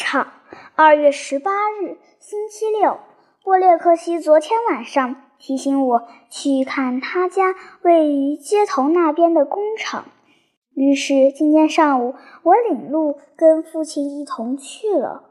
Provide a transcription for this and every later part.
场。二月十八日，星期六。波列克西昨天晚上提醒我去看他家位于街头那边的工厂，于是今天上午我领路跟父亲一同去了。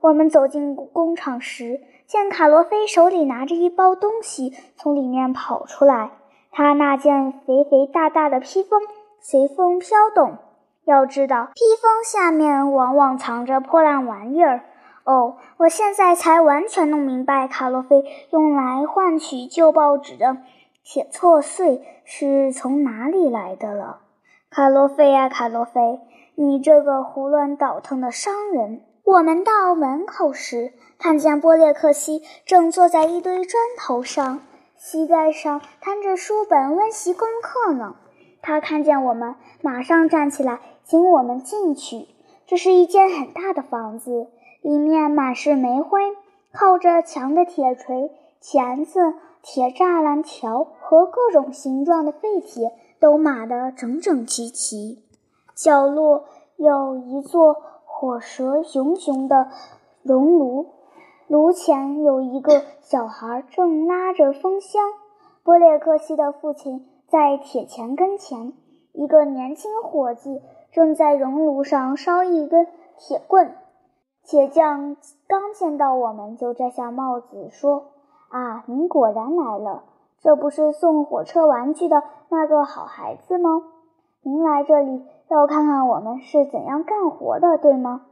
我们走进工厂时，见卡罗菲手里拿着一包东西从里面跑出来，他那件肥肥大大的披风随风飘动。要知道，披风下面往往藏着破烂玩意儿。哦，我现在才完全弄明白，卡洛菲用来换取旧报纸的铁错碎是从哪里来的了。卡洛菲啊，卡洛菲，你这个胡乱倒腾的商人！我们到门口时，看见波列克西正坐在一堆砖头上，膝盖上摊着书本温习功课呢。他看见我们，马上站起来。请我们进去。这是一间很大的房子，里面满是煤灰，靠着墙的铁锤、钳子、铁栅栏条和各种形状的废铁都码得整整齐齐。角落有一座火舌熊熊的熔炉，炉前有一个小孩正拉着风箱。波列克西的父亲在铁钳跟前，一个年轻伙计。正在熔炉上烧一根铁棍，铁匠刚见到我们，就摘下帽子说：“啊，您果然来了！这不是送火车玩具的那个好孩子吗？您来这里要看看我们是怎样干活的，对吗？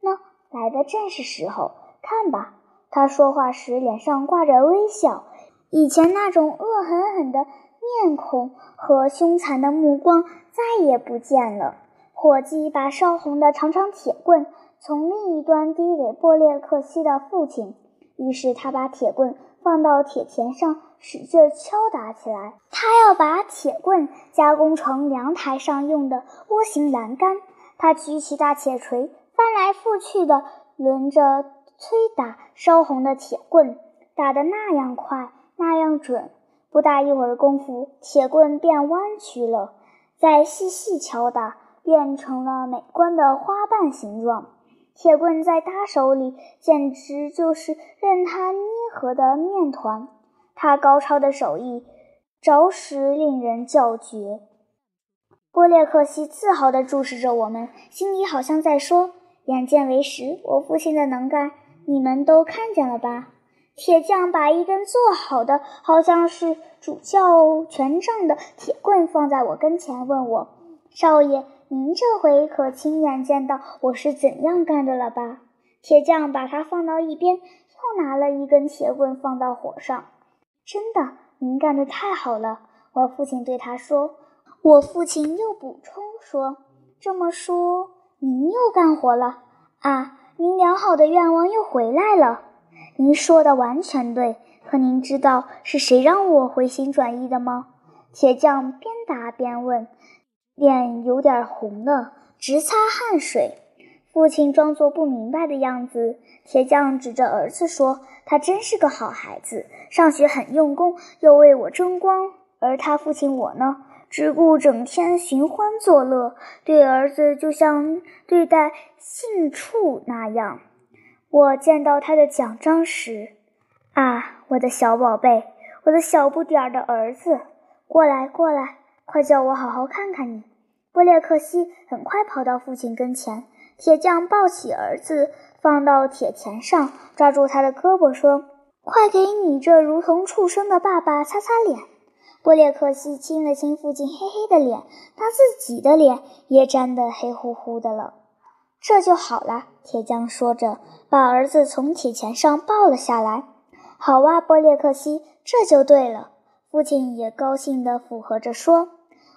那来的正是时候。看吧。”他说话时脸上挂着微笑，以前那种恶狠狠的面孔和凶残的目光再也不见了。伙计把烧红的长长铁棍从另一端递给波列克西的父亲，于是他把铁棍放到铁钳上，使劲敲打起来。他要把铁棍加工成阳台上用的窝形栏杆。他举起大铁锤，翻来覆去地轮着催打烧红的铁棍，打得那样快，那样准。不大一会儿功夫，铁棍变弯曲了，再细细敲打。变成了美观的花瓣形状，铁棍在他手里简直就是任他捏合的面团。他高超的手艺着实令人叫绝。波列克西自豪地注视着我们，心里好像在说：“眼见为实，我父亲的能干，你们都看见了吧？”铁匠把一根做好的，好像是主教权杖的铁棍放在我跟前，问我：“少爷。”您这回可亲眼见到我是怎样干的了吧？铁匠把它放到一边，又拿了一根铁棍放到火上。真的，您干得太好了！我父亲对他说。我父亲又补充说：“这么说，您又干活了啊？您良好的愿望又回来了。您说的完全对。可您知道是谁让我回心转意的吗？”铁匠边答边问。脸有点红了，直擦汗水。父亲装作不明白的样子。铁匠指着儿子说：“他真是个好孩子，上学很用功，又为我争光。而他父亲我呢，只顾整天寻欢作乐，对儿子就像对待性畜那样。”我见到他的奖章时，啊，我的小宝贝，我的小不点儿的儿子，过来，过来。快叫我好好看看你！波列克西很快跑到父亲跟前，铁匠抱起儿子放到铁钳上，抓住他的胳膊说：“快给你这如同畜生的爸爸擦擦脸。”波列克西亲了亲父亲黑黑的脸，他自己的脸也沾得黑乎乎的了。这就好了，铁匠说着，把儿子从铁钳上抱了下来。好啊，波列克西，这就对了。父亲也高兴地附和着说：“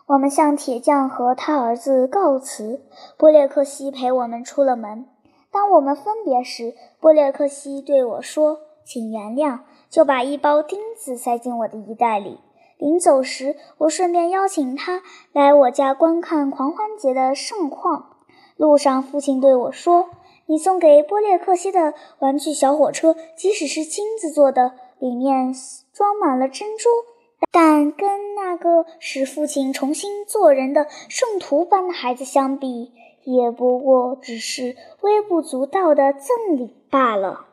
我们向铁匠和他儿子告辞。”波列克西陪我们出了门。当我们分别时，波列克西对我说：“请原谅。”就把一包钉子塞进我的衣袋里。临走时，我顺便邀请他来我家观看狂欢节的盛况。路上，父亲对我说：“你送给波列克西的玩具小火车，即使是金子做的，里面装满了珍珠。”但跟那个使父亲重新做人的圣徒般的孩子相比，也不过只是微不足道的赠礼罢了。